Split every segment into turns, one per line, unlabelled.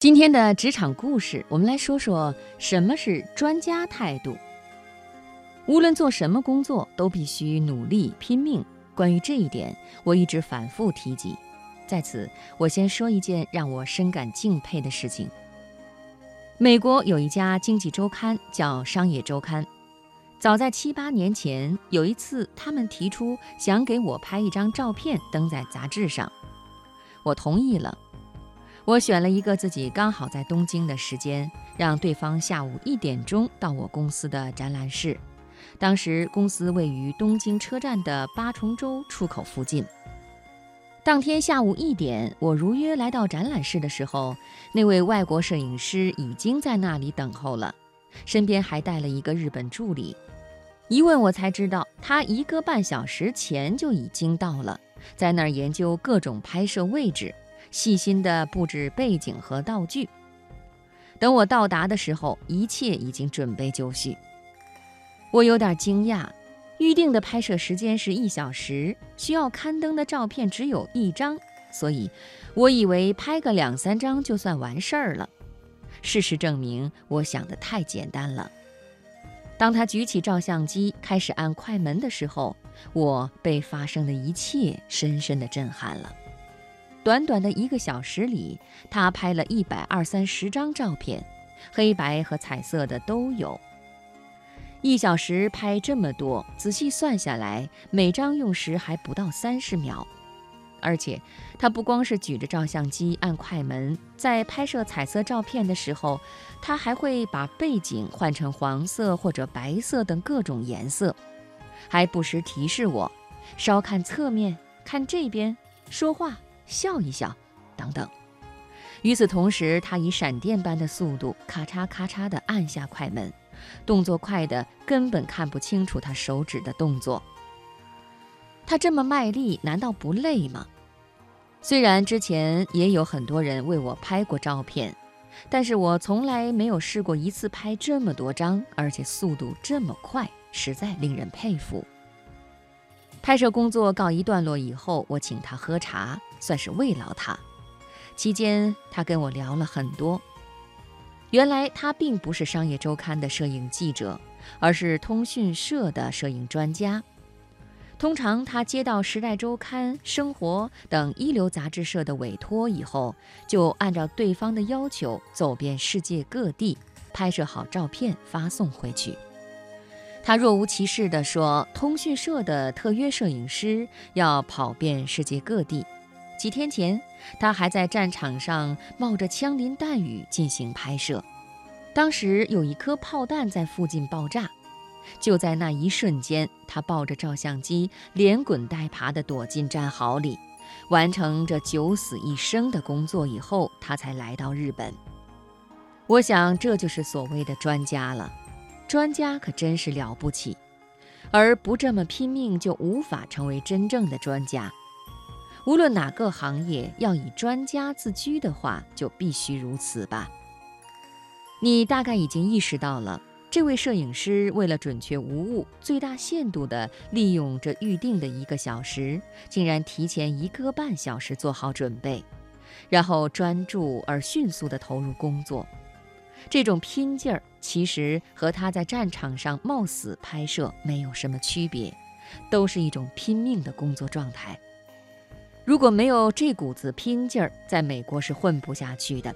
今天的职场故事，我们来说说什么是专家态度。无论做什么工作，都必须努力拼命。关于这一点，我一直反复提及。在此，我先说一件让我深感敬佩的事情。美国有一家经济周刊叫《商业周刊》，早在七八年前，有一次他们提出想给我拍一张照片登在杂志上，我同意了。我选了一个自己刚好在东京的时间，让对方下午一点钟到我公司的展览室。当时公司位于东京车站的八重洲出口附近。当天下午一点，我如约来到展览室的时候，那位外国摄影师已经在那里等候了，身边还带了一个日本助理。一问我才知道，他一个半小时前就已经到了，在那儿研究各种拍摄位置。细心地布置背景和道具。等我到达的时候，一切已经准备就绪。我有点惊讶，预定的拍摄时间是一小时，需要刊登的照片只有一张，所以我以为拍个两三张就算完事儿了。事实证明，我想的太简单了。当他举起照相机开始按快门的时候，我被发生的一切深深地震撼了。短短的一个小时里，他拍了一百二三十张照片，黑白和彩色的都有。一小时拍这么多，仔细算下来，每张用时还不到三十秒。而且，他不光是举着照相机按快门，在拍摄彩色照片的时候，他还会把背景换成黄色或者白色等各种颜色，还不时提示我：稍看侧面，看这边，说话。笑一笑，等等。与此同时，他以闪电般的速度咔嚓咔嚓地按下快门，动作快得根本看不清楚他手指的动作。他这么卖力，难道不累吗？虽然之前也有很多人为我拍过照片，但是我从来没有试过一次拍这么多张，而且速度这么快，实在令人佩服。拍摄工作告一段落以后，我请他喝茶，算是慰劳他。期间，他跟我聊了很多。原来他并不是商业周刊的摄影记者，而是通讯社的摄影专家。通常，他接到《时代周刊》《生活》等一流杂志社的委托以后，就按照对方的要求走遍世界各地，拍摄好照片发送回去。他若无其事地说：“通讯社的特约摄影师要跑遍世界各地。几天前，他还在战场上冒着枪林弹雨进行拍摄。当时有一颗炮弹在附近爆炸，就在那一瞬间，他抱着照相机连滚带爬地躲进战壕里，完成这九死一生的工作以后，他才来到日本。我想，这就是所谓的专家了。”专家可真是了不起，而不这么拼命就无法成为真正的专家。无论哪个行业，要以专家自居的话，就必须如此吧。你大概已经意识到了，这位摄影师为了准确无误、最大限度地利用这预定的一个小时，竟然提前一个半小时做好准备，然后专注而迅速地投入工作。这种拼劲儿，其实和他在战场上冒死拍摄没有什么区别，都是一种拼命的工作状态。如果没有这股子拼劲儿，在美国是混不下去的。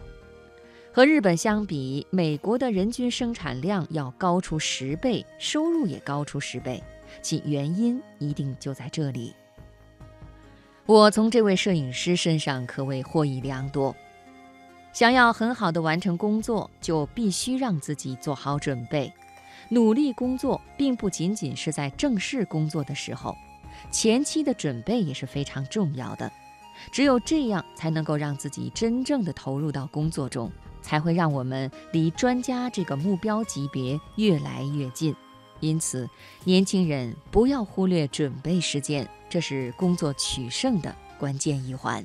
和日本相比，美国的人均生产量要高出十倍，收入也高出十倍，其原因一定就在这里。我从这位摄影师身上可谓获益良多。想要很好的完成工作，就必须让自己做好准备。努力工作，并不仅仅是在正式工作的时候，前期的准备也是非常重要的。只有这样，才能够让自己真正的投入到工作中，才会让我们离专家这个目标级别越来越近。因此，年轻人不要忽略准备时间，这是工作取胜的关键一环。